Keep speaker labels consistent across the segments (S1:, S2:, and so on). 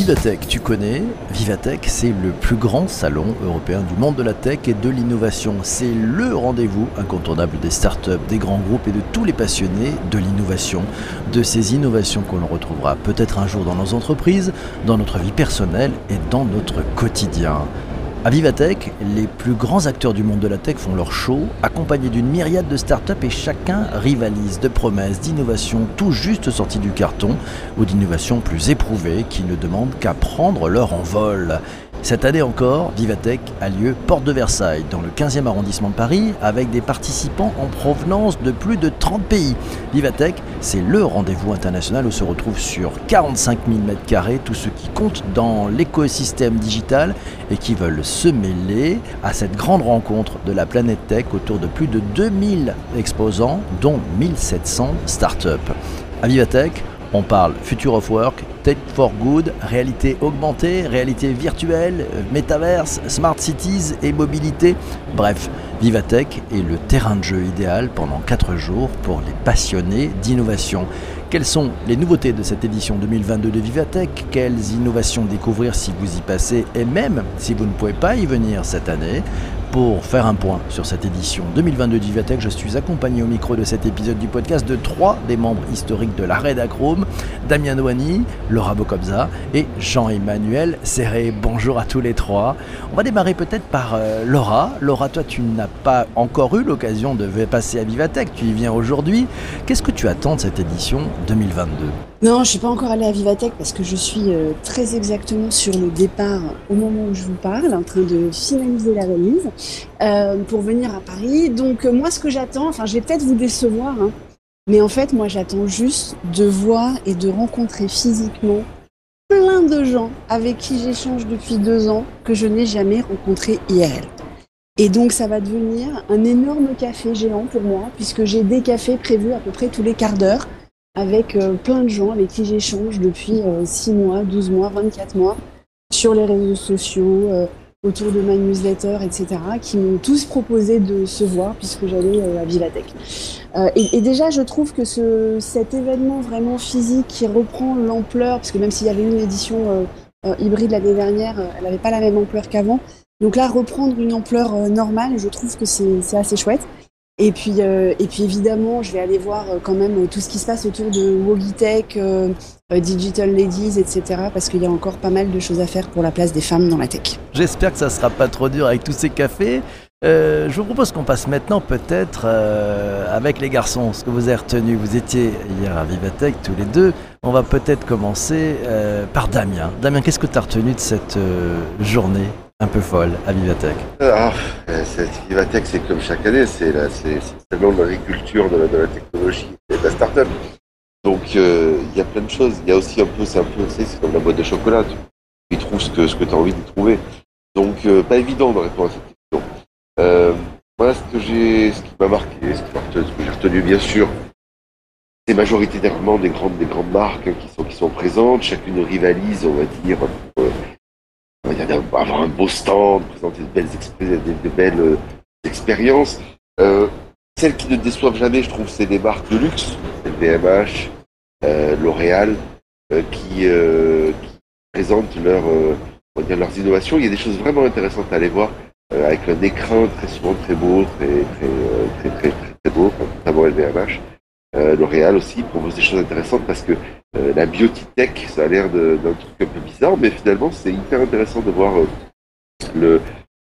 S1: Vivatech, tu connais? Vivatech, c'est le plus grand salon européen du monde de la tech et de l'innovation. C'est le rendez-vous incontournable des startups, des grands groupes et de tous les passionnés de l'innovation. De ces innovations que l'on retrouvera peut-être un jour dans nos entreprises, dans notre vie personnelle et dans notre quotidien. À Vivatech, les plus grands acteurs du monde de la tech font leur show, accompagnés d'une myriade de startups et chacun rivalise de promesses, d'innovations tout juste sorties du carton ou d'innovations plus éprouvées qui ne demandent qu'à prendre leur envol. Cette année encore, Vivatech a lieu porte de Versailles, dans le 15e arrondissement de Paris, avec des participants en provenance de plus de 30 pays. Vivatech, c'est le rendez-vous international où se retrouvent sur 45 000 m2 tous ceux qui comptent dans l'écosystème digital et qui veulent se mêler à cette grande rencontre de la planète tech autour de plus de 2000 exposants, dont 1700 startups. À Vivatech, on parle Future of Work, Tech for Good, réalité augmentée, réalité virtuelle, métaverse, smart cities et mobilité. Bref, Vivatech est le terrain de jeu idéal pendant 4 jours pour les passionnés d'innovation. Quelles sont les nouveautés de cette édition 2022 de Vivatech? Quelles innovations découvrir si vous y passez? Et même si vous ne pouvez pas y venir cette année pour faire un point sur cette édition 2022 d'Ivatech, je suis accompagné au micro de cet épisode du podcast de trois des membres historiques de la Redacrome, Damien Douani, Laura Bocobza et Jean-Emmanuel Serré. Bonjour à tous les trois. On va démarrer peut-être par euh, Laura. Laura, toi, tu n'as pas encore eu l'occasion de passer à Vivatech, tu y viens aujourd'hui. Qu'est-ce que tu attends de cette édition 2022
S2: Non, je suis pas encore allée à Vivatech parce que je suis euh, très exactement sur le départ au moment où je vous parle, en train de finaliser la remise. Euh, pour venir à Paris. Donc euh, moi, ce que j'attends, enfin, je vais peut-être vous décevoir, hein, mais en fait, moi, j'attends juste de voir et de rencontrer physiquement plein de gens avec qui j'échange depuis deux ans que je n'ai jamais rencontré IRL. Et donc ça va devenir un énorme café géant pour moi, puisque j'ai des cafés prévus à peu près tous les quarts d'heure, avec euh, plein de gens avec qui j'échange depuis 6 mois, 12 mois, 24 mois, sur les réseaux sociaux, autour de ma newsletter, etc., qui m'ont tous proposé de se voir puisque j'allais euh, à Villatech. Euh, et, déjà, je trouve que ce, cet événement vraiment physique qui reprend l'ampleur, parce que même s'il y avait une édition euh, hybride l'année dernière, elle n'avait pas la même ampleur qu'avant. Donc là, reprendre une ampleur normale, je trouve que c'est assez chouette. Et puis, et puis évidemment, je vais aller voir quand même tout ce qui se passe autour de Wogitech, euh, Digital Ladies, etc. Parce qu'il y a encore pas mal de choses à faire pour la place des femmes dans la tech.
S1: J'espère que ça sera pas trop dur avec tous ces cafés. Euh, je vous propose qu'on passe maintenant peut-être euh, avec les garçons, ce que vous avez retenu. Vous étiez hier à Vivatech tous les deux. On va peut-être commencer par Damien. Damien, qu'est-ce que tu as retenu de cette journée? Un peu folle à Vivatech
S3: ah, cette Vivatech, c'est comme chaque année, c'est le salon de l'agriculture, de, de, la technologie et de la start-up. Donc euh, il y a plein de choses. Il y a aussi un peu, c'est un peu, c'est comme la boîte de chocolat. Tu, trouves ce que, ce que tu as envie de trouver. Donc euh, pas évident de répondre à cette question. Euh, voilà ce que j'ai, ce qui m'a marqué, ce, que j'ai retenu bien sûr. C'est majoritairement des grandes, des grandes marques hein, qui sont, qui sont présentes. Chacune rivalise, on va dire, va avoir un beau stand, présenter de belles, belles expériences. Celles qui ne déçoivent jamais, je trouve, c'est des marques de luxe, LVMH, euh, L'Oréal, euh, qui, euh, présentent on dire, leurs innovations. Il y a des choses vraiment intéressantes à aller voir, avec un écran très souvent très beau, très très très très, très beau, notamment LVMH. L'Oréal aussi propose des choses intéressantes parce que la biotech, ça a l'air d'un truc un peu bizarre, mais finalement c'est hyper intéressant de voir le,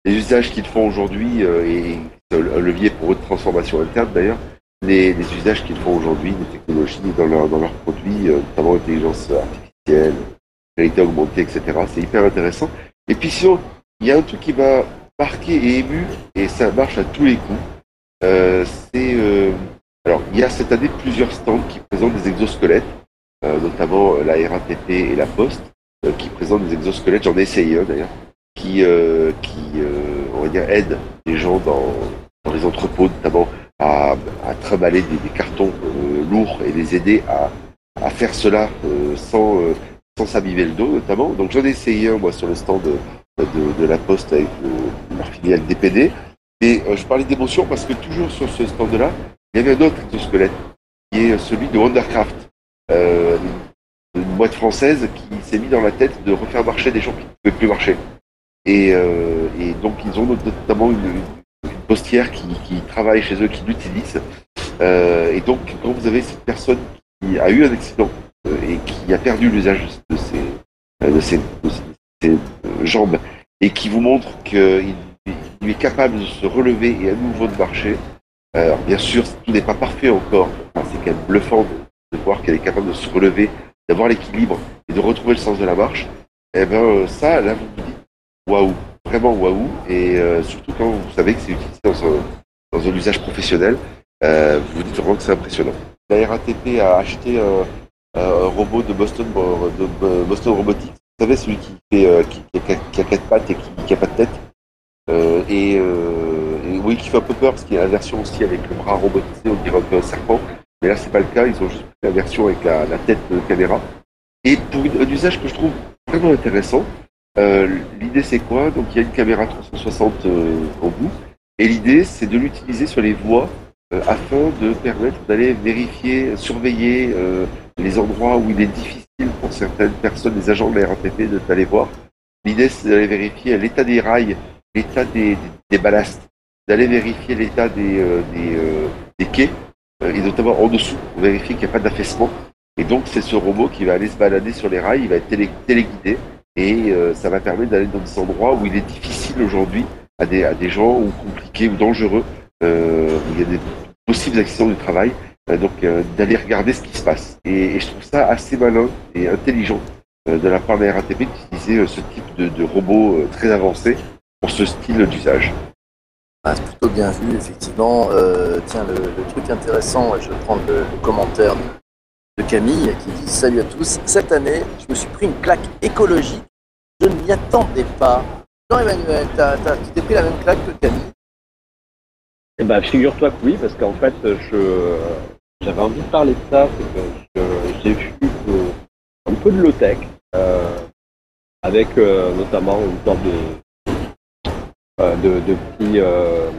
S3: les usages qu'ils font aujourd'hui et un levier pour de transformation interne d'ailleurs, les, usages qu'ils font aujourd'hui des technologies dans, leurs produits, euh, notamment l'intelligence artificielle, réalité augmentée, etc. C'est hyper intéressant. Et puis sinon, il y a un truc qui m'a marqué et ému, et ça marche à tous les coups. Euh, c'est euh, alors il y a cette année plusieurs stands qui présentent des exosquelettes, notamment la RATP et la Poste, qui présentent des exosquelettes. J'en ai essayé un d'ailleurs, qui qui on va dire aident les gens dans dans les entrepôts, notamment à, à trimballer des, cartons euh, lourds et les aider à, à faire cela euh, sans, euh, sans s'abîmer le dos, notamment. Donc j'en ai essayé un, moi, sur le stand de, de, la Poste avec leur filiale DPD. Et je parlais d'émotion parce que toujours sur ce stand-là, il y avait un autre squelette qui est celui de Wondercraft. une boîte française qui s'est mis dans la tête de refaire marcher des gens qui ne pouvaient plus marcher. Et, donc ils ont notamment une, postière qui, travaille chez eux, qui l'utilise. et donc quand vous avez cette personne qui a eu un accident et qui a perdu l'usage de ses, de ses, jambes et qui vous montre qu'il est capable de se relever et à nouveau de marcher, alors bien sûr, tout n'est pas parfait encore. c'est quand même bluffant de, voir qu'elle est capable de se relever, d'avoir l'équilibre et de retrouver le sens de la marche. Et eh bien ça, là, vous vous dites waouh, vraiment waouh. Et euh, surtout quand vous savez que c'est utilisé dans un, dans un, usage professionnel, euh, vous vous dites vraiment que c'est impressionnant. La RATP a acheté un, robot de Boston, de Boston Robotics. Vous savez, celui qui, fait, euh, qui, qui, a, quatre pattes et qui n'a pas de tête. et qui fait un peu peur parce qu'il y a la version aussi avec le bras robotisé, on dirait un serpent. Mais là, c'est pas le cas. Ils ont juste la version avec la, tête de caméra. Et pour un usage que je trouve vraiment intéressant, euh, l'idée c'est quoi? Donc il y a une caméra 360 euh, au bout. Et l'idée c'est de l'utiliser sur les voies euh, afin de permettre d'aller vérifier, surveiller les endroits où il est difficile pour certaines personnes, les agents de la RATP, d'aller voir. L'idée c'est d'aller vérifier l'état des rails, l'état des, des, ballasts, d'aller vérifier l'état des, euh, euh, des, quais, euh, et notamment en dessous, pour vérifier qu'il n'y a pas d'affaissement. Et donc, c'est ce robot qui va aller se balader sur les rails, il va être téléguidé, et ça va permettre d'aller dans des endroits où il est difficile aujourd'hui à des, à des gens, ou compliqués, ou dangereux, où il y a des possibles accidents du travail, donc d'aller regarder ce qui se passe. Et, je trouve ça assez malin et intelligent de la part de la RATP d'utiliser ce type de, de robot très avancé pour ce style d'usage.
S4: Ah, c'est plutôt bien vu, effectivement. Euh, tiens, le, truc intéressant, je vais prendre le, commentaire de, Camille qui dit Salut à tous. Cette année, je me suis pris une claque écologique. Je ne m'y attendais pas. Jean-Emmanuel, tu t'es pris la même claque que Camille?
S5: Eh ben, figure-toi que oui, parce qu'en fait, j'avais envie de parler de ça. C'est que j'ai vu un peu de low-tech, euh, avec euh, notamment une sorte de de, de, petits, euh,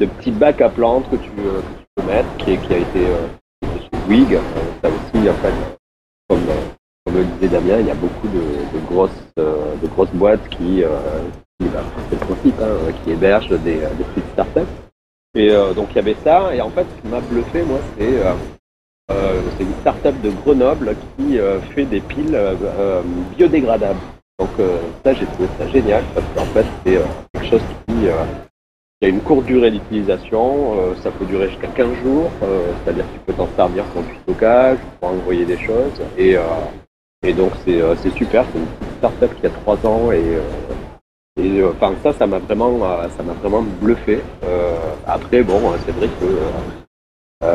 S5: de petits bacs à plantes que tu, euh, peux mettre, qui, a été chez Wig. ça aussi, en fait, comme, le disait Damien, il y a beaucoup de, grosses, de grosses boîtes qui, qui bah, hein, qui hébergent des, petites startups. Et donc il y avait ça, et en fait ce qui m'a bluffé moi c'est euh, c'est une startup de Grenoble qui fait des piles biodégradables. Donc ça j'ai trouvé ça génial parce qu'en fait c'est quelque chose qui, euh, a une courte durée d'utilisation, euh, ça peut durer jusqu'à 15 jours, euh, c'est-à-dire que tu peux t'en servir pour du stockage, pour envoyer des choses, et, et donc c'est super, c'est une startup qui a 3 ans et enfin ça, ça m'a vraiment, ça m'a vraiment bluffé. après, bon, c'est vrai que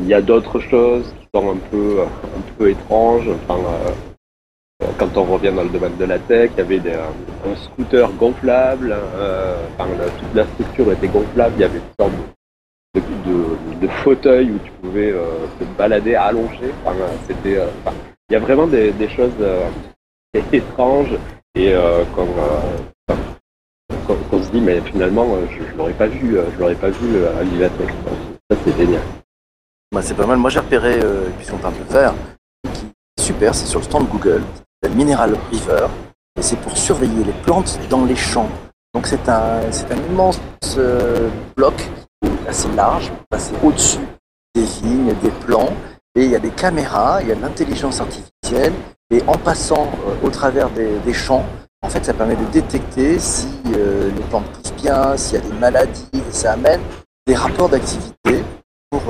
S5: il y a d'autres choses qui sont un peu, un peu étranges. Quand on revient dans le domaine de la tech, il y avait des, un scooter gonflable, euh, toute la structure était gonflable, il y avait une sorte de, de, fauteuil où tu pouvais euh, te balader allongé. Enfin, c'était, euh, il y a vraiment des, choses euh, étranges et qu'on, qu'on, se dit mais finalement je, je l'aurais pas vu, je l'aurais pas vu à l'Ivatech. Ça c'est génial.
S4: Bah, c'est pas mal. Moi j'ai repéré, puisqu'on parle de faire, super, c'est sur le stand Google. Mineral River, et c'est pour surveiller les plantes dans les champs. Donc c'est un, un immense euh, bloc assez large, passer au-dessus des vignes, des plants, et il y a des caméras, il y a de l'intelligence artificielle, et en passant euh, au travers des, champs, en fait, ça permet de détecter si euh, les plantes poussent bien, s'il y a des maladies, et ça amène des rapports d'activité pour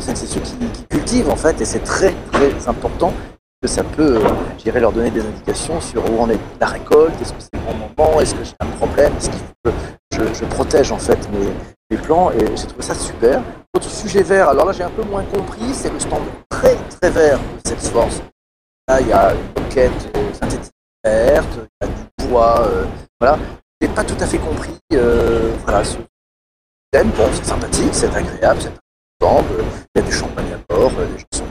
S4: ceux qui, cultivent en fait, et c'est très très important que ça peut, euh, j'irai leur donner des indications sur où en est la récolte, est-ce que c'est le bon moment, est-ce que j'ai un problème, est-ce qu'il faut que je, protège en fait mes, plants, et j'ai trouvé ça super. Autre sujet vert, alors là j'ai un peu moins compris, c'est le stand très très vert de Salesforce. Là il y a une moquette euh, synthétique verte, il y a du bois, euh, voilà. J'ai pas tout à fait compris, euh, voilà, ce thème, bon c'est sympathique, c'est agréable, c'est il y a du champagne à bord,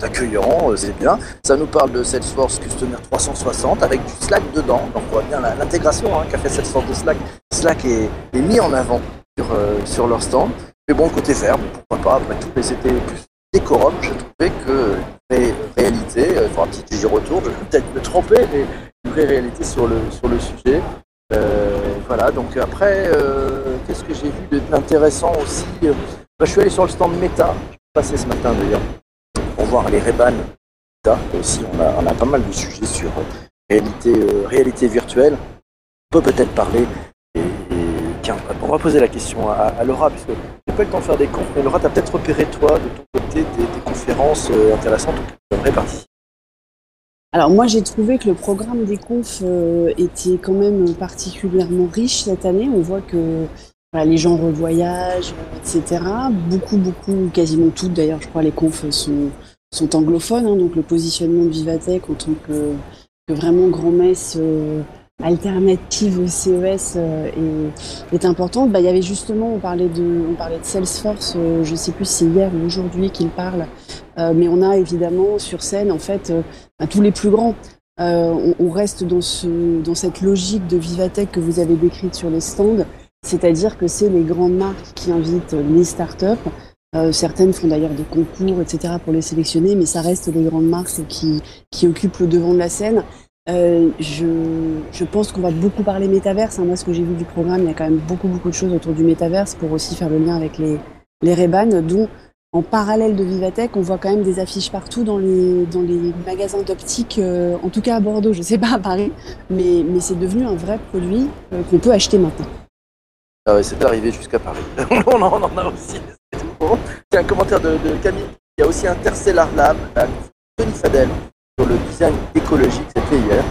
S4: accueillants, euh, c'est bien. Ça nous parle de Salesforce Customer 360 avec du Slack dedans. Donc on voit bien l'intégration hein, qu'a fait Salesforce de Slack. Slack est, mis en avant sur, euh, sur leur stand. Mais bon, côté vert, pourquoi pas, après tout, mais c'était plus décorum. J'ai trouvé que réalité, il faut un petit retour, vraie, une vraie réalité sur le, sur le sujet. voilà, donc après, qu'est-ce que j'ai vu d'intéressant aussi bah, Je suis allé sur le stand Meta, je suis passé ce matin d'ailleurs, voir les Reban aussi, on a, pas mal de sujets sur réalité, réalité virtuelle. On peut peut-être parler tiens, on va poser la question à, Laura, puisque j'ai pas le temps de faire des confs, mais Laura, tu as peut-être repéré, toi, de ton côté, des, conférences euh, intéressantes où tu aimerais participer
S2: alors moi j'ai trouvé que le programme des confs euh, était quand même particulièrement riche cette année. On voit que les gens revoyagent, etc. Beaucoup, beaucoup, quasiment toutes d'ailleurs, je crois, les confs sont, sont anglophones. Hein, donc le positionnement de Vivatech en tant que, vraiment grand-messe euh, alternative au CES euh, est, est, importante. Bah, il y avait justement, on parlait de, Salesforce, euh, je ne sais plus si hier ou aujourd'hui qu'il parle, mais on a évidemment sur scène en fait bah, tous les plus grands. On, reste dans, dans cette logique de Vivatech que vous avez décrite sur les stands, c'est-à-dire que c'est les grandes marques qui invitent les startups. Euh, certaines font d'ailleurs des concours, etc., pour les sélectionner, mais ça reste les grandes marques qui, qui occupent le devant de la scène. Euh, je, je, pense qu'on va beaucoup parler métaverse. Hein. Moi, ce que j'ai vu du programme, il y a quand même beaucoup, beaucoup de choses autour du métaverse pour aussi faire le lien avec les, les dont en parallèle de Vivatech, on voit quand même des affiches partout dans les, dans les magasins d'optique, euh, en tout cas à Bordeaux, je ne sais pas à Paris, mais, mais c'est devenu un vrai produit qu'on peut acheter maintenant.
S4: Ah ouais, c'est arrivé jusqu'à Paris. on, en, a aussi. Un commentaire de, Camille. Il y a aussi Interstellar Lab, Tony Fadel, le design écologique, c'était hier.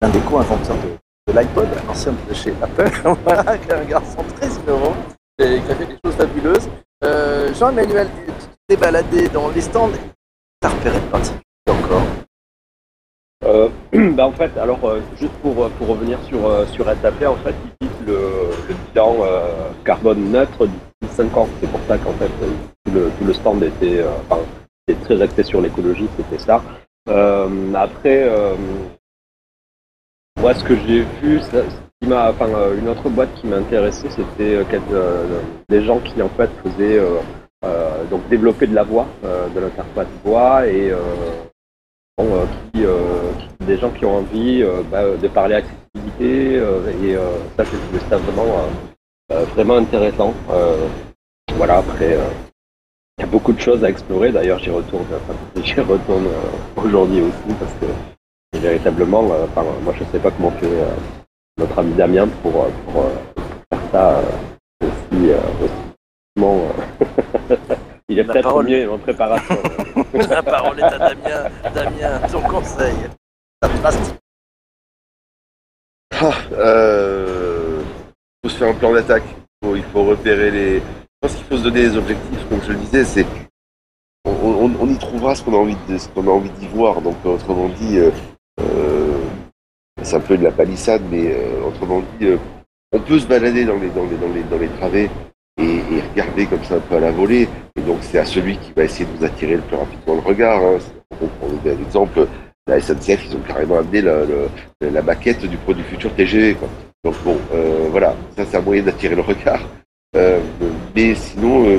S4: Un des co-inventeurs de, l'iPod, ancien de chez Apple, voilà, un garçon très innovant et qui a fait des choses fabuleuses. Euh, Jean-Emmanuel, tu t'es baladé dans les stands, t'as repéré de particulier encore?
S5: Euh, bah en fait, alors euh, juste pour, pour revenir sur, euh, sur en fait, ils le, bilan euh, carbone neutre d'ici 5 ans. C'est pour ça qu'en fait, tout le, tout le stand était, c'était très axé sur l'écologie, c'était ça. Euh, après, euh, moi, ce que j'ai vu, euh, une autre boîte qui m'a intéressé, c'était des gens qui en fait faisaient donc développer de la voix, de l'interface voix et des gens qui ont envie bah, de parler accessibilité et ça, j'ai trouvé ça vraiment vraiment intéressant. voilà, après. Il y a beaucoup de choses à explorer. D'ailleurs, j'y retourne, j'y retourne euh, aujourd'hui aussi parce que véritablement, euh, enfin, moi, je ne sais pas comment fait euh, notre ami Damien pour, pour faire ça aussi, aussi Il est peut-être mieux en préparation.
S4: La parole est à Damien. Damien, ton conseil.
S3: Ah, euh, il faut se faire un plan d'attaque. il faut repérer les, pense qu'il faut se donner des objectifs, comme je le disais, c'est on, y trouvera ce qu'on a envie de, ce qu'on a envie d'y voir. Donc autrement dit, euh, euh, c'est un peu de la palissade, mais euh, autrement dit, on peut se balader dans les dans les dans les dans les travées et, regarder comme ça un peu à la volée. Et donc c'est à celui qui va essayer de nous attirer le plus rapidement le regard. Hein. Pour prendre un exemple, la SNCF, ils ont carrément amené la, maquette du produit futur TGV. Donc bon, voilà, ça c'est un moyen d'attirer le regard. Euh, mais sinon, euh,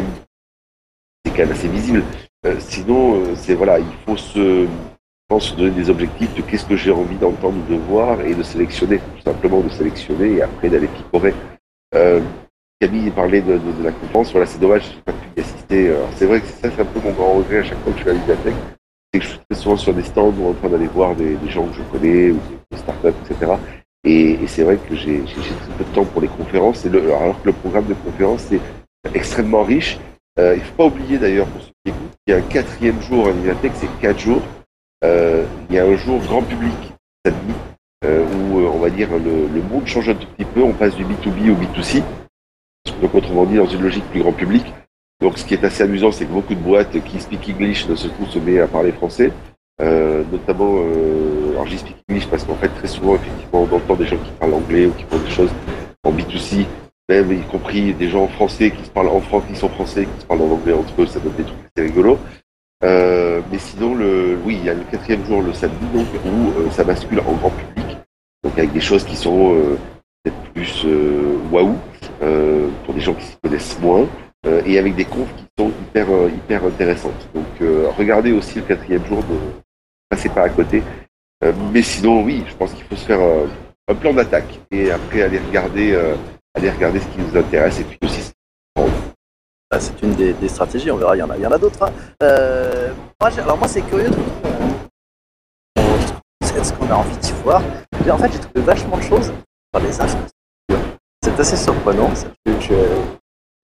S3: c'est quand même assez visible. Euh, sinon, c'est voilà, il faut se, pense, donner des objectifs de qu'est-ce que j'ai envie d'entendre, de voir et de sélectionner, tout simplement de sélectionner et après d'aller picorer. Camille parlait de, de, la conférence, voilà, c'est dommage, j'ai pas pu y assister. c'est vrai que ça, c'est un peu mon grand regret à chaque fois que je suis à la bibliothèque, c'est que je suis souvent sur des stands ou en train d'aller voir des, gens que je connais ou des startups, etc. Et, c'est vrai que j'ai très peu de temps pour les conférences, alors que le programme de conférence est extrêmement riche. Euh, il ne faut pas oublier d'ailleurs, pour ceux qui écoutent, qu'il y a un quatrième jour à Vivatech, c'est quatre jours. Euh, il y a un jour grand public samedi, euh, où on va dire le, le, monde change un tout petit peu, on passe du B2B au B2C. Donc autrement dit, dans une logique plus grand public. Donc ce qui est assez amusant, c'est que beaucoup de boîtes qui speak English ne se coup se à parler français. Euh, notamment, euh, alors j'y speak English parce qu'en fait très souvent effectivement on entend des gens qui parlent anglais ou qui font des choses en B2C, même y compris des gens français qui se parlent en France, qui sont français, qui se parlent en anglais entre eux, ça donne des trucs assez rigolos. Euh, mais sinon, le, oui, il y a le quatrième jour le samedi donc où euh, ça bascule en grand public, donc avec des choses qui sont euh, peut-être plus waouh pour des gens qui s'y connaissent moins. Et avec des confs qui sont hyper hyper intéressantes. Donc regardez aussi le quatrième jour de, passer par à côté. Euh, mais sinon, oui, je pense qu'il faut se faire euh, un plan d'attaque et après aller regarder, euh, aller regarder ce qui nous intéresse et puis aussi.
S4: Ah, c'est une des, stratégies, on verra, il y en a, a d'autres. hein. Euh, moi, alors moi, c'est curieux de ce qu'on a envie d'y voir. Et en fait, j'ai trouvé vachement de choses sur les infrastructures. C'est assez surprenant.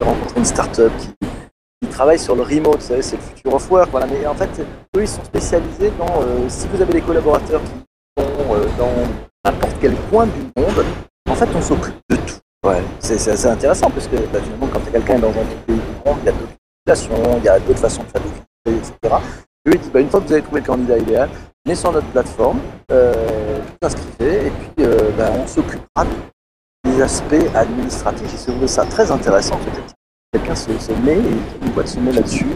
S4: J'ai rencontré une start-up qui, qui travaille sur le remote, vous savez, c'est le future of work. Voilà. Mais en fait, eux, ils sont spécialisés dans, euh, si vous avez des collaborateurs qui sont euh, dans n'importe quel coin du monde, en fait, on s'occupe de tout. Ouais, c'est c'est assez intéressant parce que bah, finalement, quand quelqu'un est dans un pays grand, il y a d'autres populations, il y a d'autres façons de faire des etc. Eux, ils disent, bah, une fois que vous avez trouvé le candidat idéal, venez sur notre plateforme, euh, vous inscrivez et puis euh, bah, on s'occupera aspects administratifs. J'ai trouvé ça très intéressant. Peut-être quelqu'un se, se met, et une boîte se met là-dessus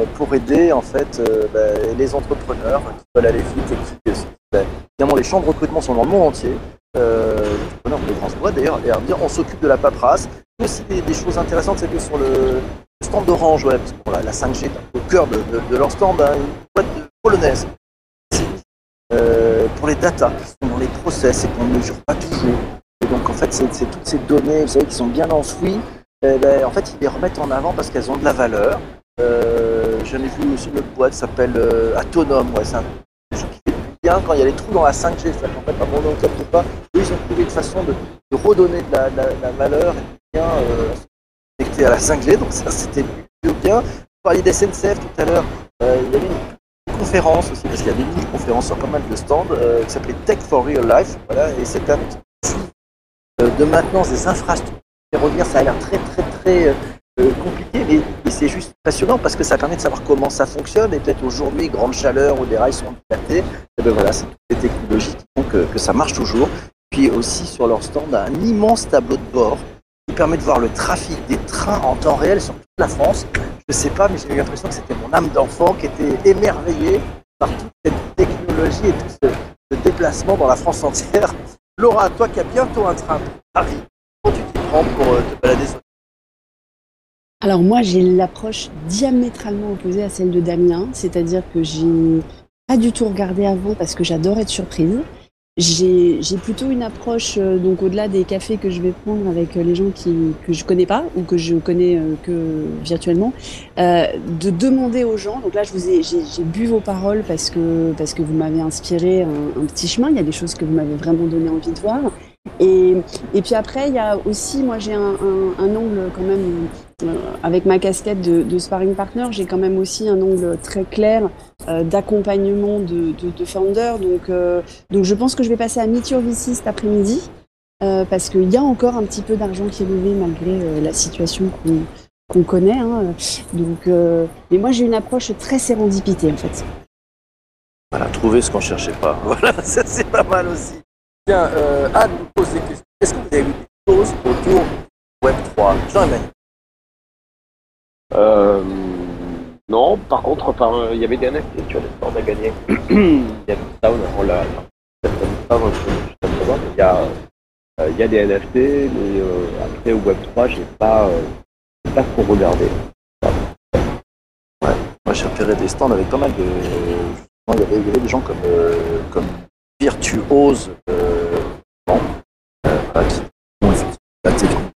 S4: euh, pour aider en fait euh, bah, les entrepreneurs qui veulent aller vite et qui, bah, évidemment, les champs de recrutement sont dans le monde entier. Euh, les entrepreneurs des grandes boîtes d'ailleurs, et à dire on s'occupe de la paperasse. Mais aussi des, choses intéressantes, c'est que sur le stand d'Orange, ouais, parce que la, la 5G est au cœur de, de- de leur stand, hein, une boîte de- polonaise. Euh, pour les datas qui sont dans les process et qu'on ne mesure pas toujours. Donc en fait, c'est c'est toutes ces données, vous savez, qui sont bien enfouies, eh ben, en fait, ils les remettent en avant parce qu'elles ont de la valeur. Euh, J'en ai vu aussi une autre boîte s'appelle euh, c'est un truc qui fait bien quand il y a les trous dans la 5G, c'est-à-dire qu'en fait, à un moment, on ne capte pas. Eux, ils ont trouvé une façon de, de redonner de la, de de valeur et du bien euh, connecté à la 5G, donc ça, c'était plutôt bien. Vous parliez d'SNCF tout à l'heure, euh, il y avait une conférence aussi, parce qu'il y a des mini-conférences sur pas mal de stands, qui s'appelait Tech for Real Life, voilà, et c'est un de maintenance des infrastructures ferroviaires, ça a l'air très très très euh, euh, compliqué, mais, c'est juste passionnant parce que ça permet de savoir comment ça fonctionne, et peut-être aujourd'hui, grande chaleur, où des rails sont dilatés, et ben voilà, c'est toutes les technologies qui font que, ça marche toujours. Puis aussi sur leur stand, un immense tableau de bord qui permet de voir le trafic des trains en temps réel sur toute la France. Je sais pas, mais j'ai eu l'impression que c'était mon âme d'enfant qui était émerveillée par toute cette technologie et tout ce déplacement dans la France entière. Laura, toi qui as bientôt un train pour Paris, comment tu t'y prends pour euh, te balader sur
S2: Alors moi, j'ai l'approche diamétralement opposée à celle de Damien, c'est-à-dire que j'ai pas du tout regardé avant parce que j'adore être surprise. J'ai plutôt une approche, euh, donc au-delà des cafés que je vais prendre avec euh, les gens qui, que je connais pas ou que je connais euh, que virtuellement, euh, de demander aux gens. Donc là, je vous ai, j'ai bu vos paroles parce que parce que vous m'avez inspiré un, un petit chemin. Il y a des choses que vous m'avez vraiment donné envie de voir. Et, et puis après, il y a aussi, moi, j'ai un, un, un angle quand même avec ma casquette de, sparring partner, j'ai quand même aussi un angle très clair euh, d'accompagnement de, de, de founders. Donc, euh, donc je pense que je vais passer à Meet Your VC cet après-midi euh, parce qu'il y a encore un petit peu d'argent qui est levé malgré euh, la situation qu'on connaît. Hein. Donc, euh, mais moi j'ai une approche très sérendipité en fait.
S4: Voilà, trouver ce qu'on cherchait pas. Voilà, ça c'est pas mal aussi. Tiens, euh, Anne nous pose des questions. Est-ce que vous avez vu des choses autour du Web3 Jean-Emmanuel
S5: Euh, non, par contre, il y avait des NFT sur les stands à gagner. il y a on l'a. euh, il y a des NFT, mais euh, après au Web3, j'ai pas, euh, pas trop regardé.
S4: Moi j'ai repéré des stands avec pas mal de. Il y avait, des gens comme, euh, comme virtuose euh, voilà, qui ont effectivement la technique.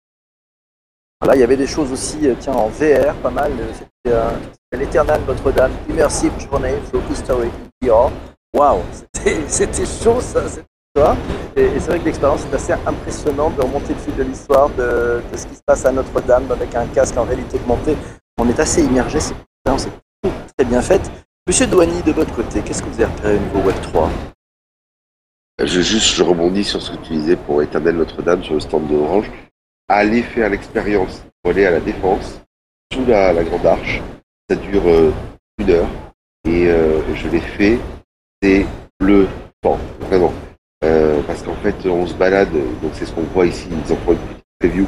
S4: Voilà, il y avait des choses aussi, euh, tiens, en VR, pas mal. euh, C'était euh, l'Éternel Notre-Dame, Immersive Journey through History in VR. Waouh, c'était chaud ça, cette histoire. Et, et c'est vrai que l'expérience est assez impressionnante de remonter le fil de l'histoire, de, de ce qui se passe à Notre-Dame avec un casque en réalité augmentée. On est assez immergé, c'est une expérience très bien faite. Monsieur Douani, de votre côté, qu'est-ce que vous avez repéré au niveau Web 3
S3: Je juste, je rebondis sur ce que tu disais pour Éternel Notre-Dame sur le stand de Allez faire l'expérience pour aller à la Défense, sous la, la Grande Arche. Ça dure euh, une heure et euh, je l'ai fait. C'est le temps, vraiment. Euh, parce qu'en fait, on se balade, donc c'est ce qu'on voit ici, ils en font une petite preview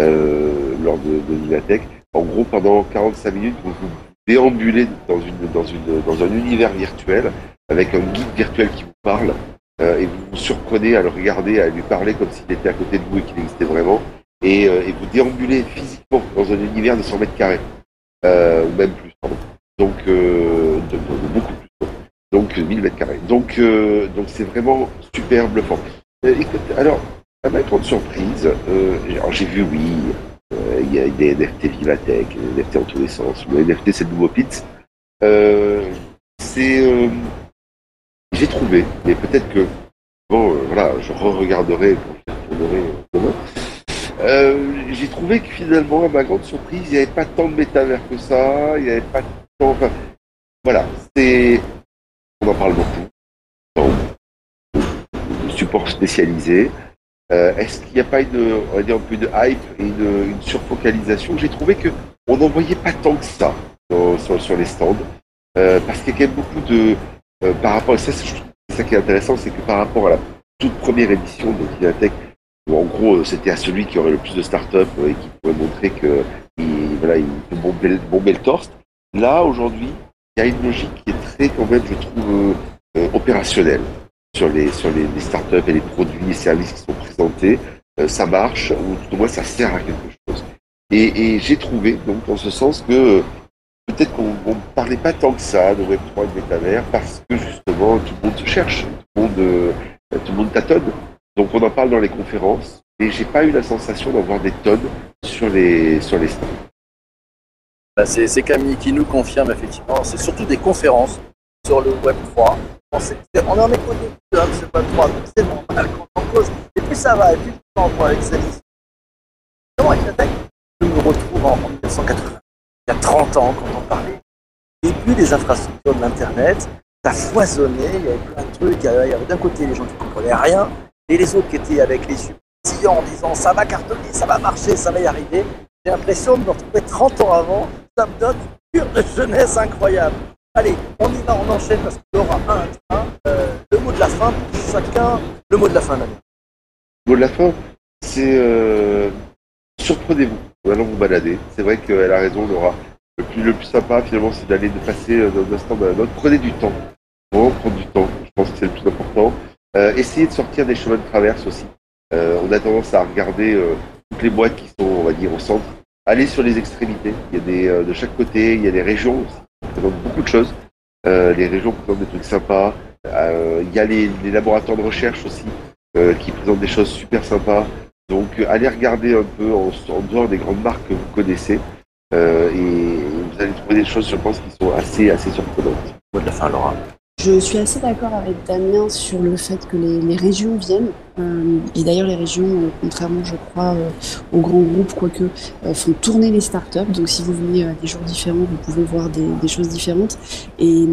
S3: euh, lors de, de. En gros, pendant 45 minutes, vous vous déambulez dans, une, dans, une, dans un univers virtuel avec un guide virtuel qui vous parle euh, et vous vous surprenez à le regarder, à lui parler comme s'il était à côté de vous et qu'il existait vraiment. Et, euh, et vous déambulez physiquement dans un univers de 100 mètres carrés, euh, ou même plus. Donc, euh, de, beaucoup plus. Donc, 1000 mètres carrés. Donc, c'est vraiment super bluffant. écoute, alors, à ma grande surprise, j'ai vu, oui, il y a des NFT Vivatech, des NFT en tous les sens. Le NFT, c'est le nouveau Pit. c'est. j'ai trouvé, mais peut-être que. Bon, voilà, je re-regarderai quand je tournerai demain. Euh, j'ai trouvé que finalement, à ma grande surprise, il n'y avait pas tant de métavers que ça, il n'y avait pas tant. Enfin, voilà, c'est. On en parle beaucoup. De support spécialisé. Euh, est-ce qu'il n'y a pas une, on va dire un peu de hype et une, une surfocalisation? J'ai trouvé que on n'en voyait pas tant que ça sur, sur, les stands, euh, parce qu'il y a quand même beaucoup de, par rapport à ça, c'est ça qui est intéressant, c'est que par rapport à la toute première édition de Kinatech, en gros, c'était à celui qui aurait le plus de start-up et qui pourrait montrer que il, voilà, il peut bomber, le torse. Là, aujourd'hui, il y a une logique qui est très, quand même, je trouve, euh, opérationnelle sur les, sur les, start-up et les produits et services qui sont présentés. Euh, ça marche, ou tout au moins ça sert à quelque chose. Et, j'ai trouvé, donc, dans ce sens, que peut-être qu'on ne parlait pas tant que ça de Web3 et de métavers parce que justement, tout le monde se cherche, tout le monde, euh, tout le monde tâtonne. Donc on en parle dans les conférences, et j'ai pas eu la sensation d'en voir des tonnes sur les, sur les stands.
S4: Bah, c'est Camille qui nous confirme effectivement, c'est surtout des conférences sur le Web 3. On, en est au début de ce Web 3, donc c'est normal qu'on en cause. Et plus ça va, et plus on voit avec cette Comment avec la tech Je me retrouve en 1980, il y a 30 ans quand on parlait. Début des infrastructures de l'Internet, ça foisonnait, il y avait plein de trucs, il y avait d'un côté les gens qui ne comprenaient rien, et les autres qui étaient avec les yeux en disant ça va cartonner, ça va marcher, ça va y arriver, j'ai l'impression de me retrouver 30 ans avant. Ça me donne une pure de jeunesse incroyable. Allez, on y va, on enchaîne parce qu'il y aura un train. Euh, le mot de la fin pour chacun. Le mot de la fin,
S3: Le mot de la fin, c'est euh, surprenez-vous. Allons vous balader. C'est vrai qu'elle a raison, Laura. Le plus, le plus sympa, finalement, c'est d'aller de passer d'un instant à un autre. Prenez du temps. Prendre du temps. Je pense que c'est le plus important. Euh, essayez de sortir des chemins de traverse aussi. Euh, on a tendance à regarder euh, toutes les boîtes qui sont, on va dire, au centre. Allez sur les extrémités. Il y a des, de chaque côté, il y a des régions qui présentent beaucoup de choses. les régions présentent des trucs sympas. il y a les, laboratoires de recherche aussi qui présentent des choses super sympas. Donc allez regarder un peu en, dehors des grandes marques que vous connaissez. et vous allez trouver des choses, je pense, qui sont assez, assez surprenantes.
S4: Mot de la fin, Laura.
S2: Je suis assez d'accord avec Damien sur le fait que les, régions viennent. Euh, et d'ailleurs, les régions, euh, contrairement, je crois, euh, aux grands groupes, quoique, font tourner les startups. Donc, si vous venez à des jours différents, vous pouvez voir des, choses différentes. Et,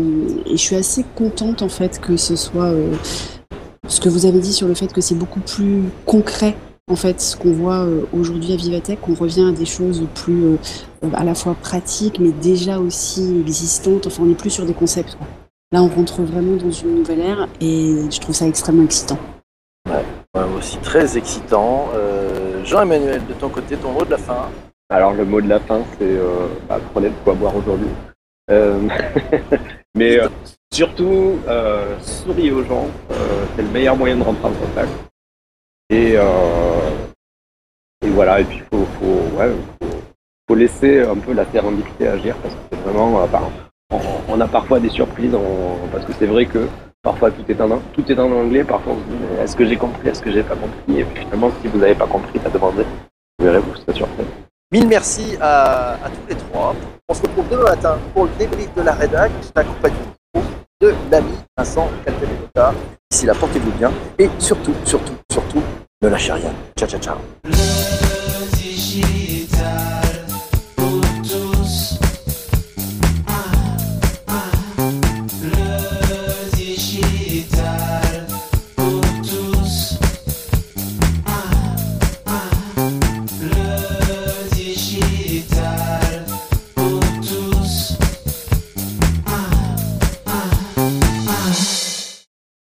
S2: je suis assez contente, en fait, que ce soit ce que vous avez dit sur le fait que c'est beaucoup plus concret en fait, ce qu'on voit aujourd'hui à Vivatech, on revient à des choses plus à la fois pratiques, mais déjà aussi existantes. Enfin, on n'est plus sur des concepts. Là, on rentre vraiment dans une nouvelle ère et je trouve ça extrêmement excitant.
S4: Ouais, aussi très excitant. Euh, Jean-Emmanuel, de ton côté, ton mot de la fin
S5: Alors, le mot de la fin, c'est euh, bah, prenez de quoi boire aujourd'hui. Euh, mais euh, surtout, souriez aux gens. c'est le meilleur moyen de rentrer en contact. Et, et voilà, et puis il faut, faut, ouais, faut, laisser un peu la sérendipité agir parce que c'est vraiment. Bah, on, a parfois des surprises parce que c'est vrai que parfois tout est en, tout est en anglais, parfois on se dit est-ce que j'ai compris, est-ce que j'ai pas compris? Et puis finalement, si vous n'avez pas compris, à demander, vous verrez, vous serez surpris.
S4: Mille merci à, tous les trois. On se retrouve demain matin pour le débrief de la rédac, accompagné de l'ami Vincent Caltenelota. D'ici là, portez-vous bien et surtout, surtout, surtout, ne lâchez rien. Ciao, ciao, ciao.